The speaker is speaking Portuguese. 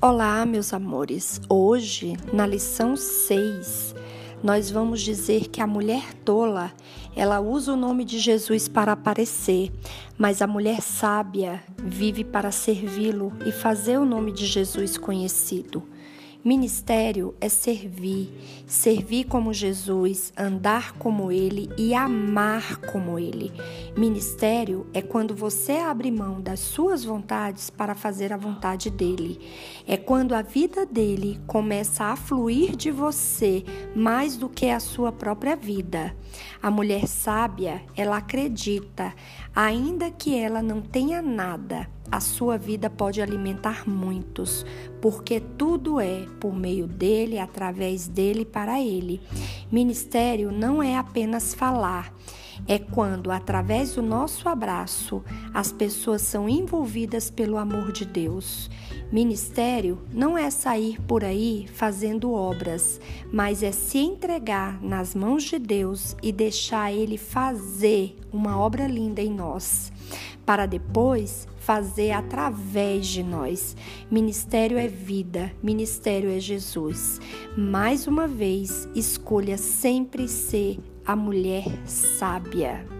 Olá, meus amores. Hoje, na lição 6, nós vamos dizer que a mulher tola, ela usa o nome de Jesus para aparecer, mas a mulher sábia vive para servi-lo e fazer o nome de Jesus conhecido. Ministério é servir, servir como Jesus, andar como Ele e amar como Ele. Ministério é quando você abre mão das suas vontades para fazer a vontade dele. É quando a vida dele começa a fluir de você mais do que a sua própria vida. A mulher sábia, ela acredita, ainda que ela não tenha nada a sua vida pode alimentar muitos, porque tudo é por meio dele, através dele, para ele. Ministério não é apenas falar, é quando, através do nosso abraço, as pessoas são envolvidas pelo amor de Deus. Ministério não é sair por aí fazendo obras, mas é se entregar nas mãos de Deus e deixar Ele fazer uma obra linda em nós, para depois fazer através de nós. Ministério é vida, ministério é Jesus. Mais uma vez, escolha sempre ser a mulher sábia.